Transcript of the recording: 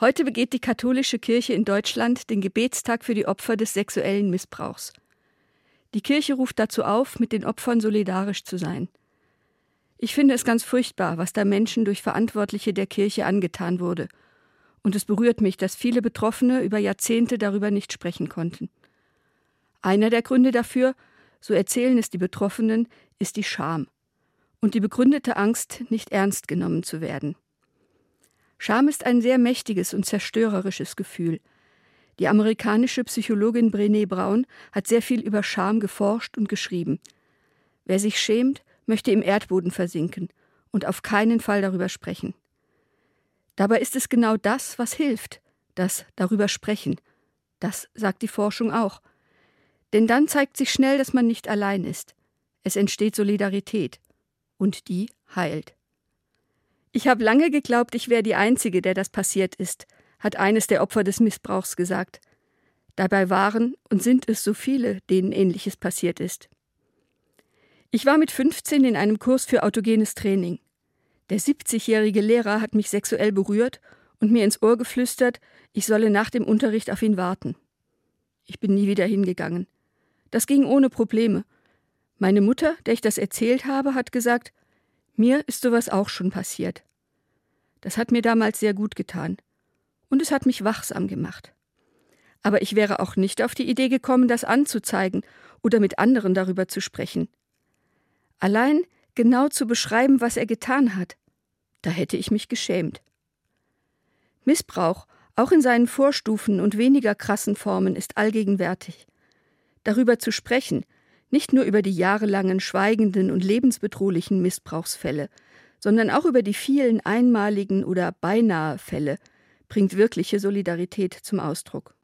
Heute begeht die katholische Kirche in Deutschland den Gebetstag für die Opfer des sexuellen Missbrauchs. Die Kirche ruft dazu auf, mit den Opfern solidarisch zu sein. Ich finde es ganz furchtbar, was da Menschen durch Verantwortliche der Kirche angetan wurde. Und es berührt mich, dass viele Betroffene über Jahrzehnte darüber nicht sprechen konnten. Einer der Gründe dafür, so erzählen es die Betroffenen, ist die Scham und die begründete Angst, nicht ernst genommen zu werden. Scham ist ein sehr mächtiges und zerstörerisches Gefühl. Die amerikanische Psychologin Brené Brown hat sehr viel über Scham geforscht und geschrieben. Wer sich schämt, möchte im Erdboden versinken und auf keinen Fall darüber sprechen. Dabei ist es genau das, was hilft, das darüber sprechen. Das sagt die Forschung auch. Denn dann zeigt sich schnell, dass man nicht allein ist. Es entsteht Solidarität. Und die heilt. Ich habe lange geglaubt, ich wäre die Einzige, der das passiert ist, hat eines der Opfer des Missbrauchs gesagt. Dabei waren und sind es so viele, denen ähnliches passiert ist. Ich war mit 15 in einem Kurs für autogenes Training. Der 70-jährige Lehrer hat mich sexuell berührt und mir ins Ohr geflüstert, ich solle nach dem Unterricht auf ihn warten. Ich bin nie wieder hingegangen. Das ging ohne Probleme. Meine Mutter, der ich das erzählt habe, hat gesagt, mir ist sowas auch schon passiert. Das hat mir damals sehr gut getan. Und es hat mich wachsam gemacht. Aber ich wäre auch nicht auf die Idee gekommen, das anzuzeigen oder mit anderen darüber zu sprechen. Allein genau zu beschreiben, was er getan hat, da hätte ich mich geschämt. Missbrauch, auch in seinen Vorstufen und weniger krassen Formen, ist allgegenwärtig. Darüber zu sprechen, nicht nur über die jahrelangen schweigenden und lebensbedrohlichen Missbrauchsfälle, sondern auch über die vielen einmaligen oder beinahe Fälle, bringt wirkliche Solidarität zum Ausdruck.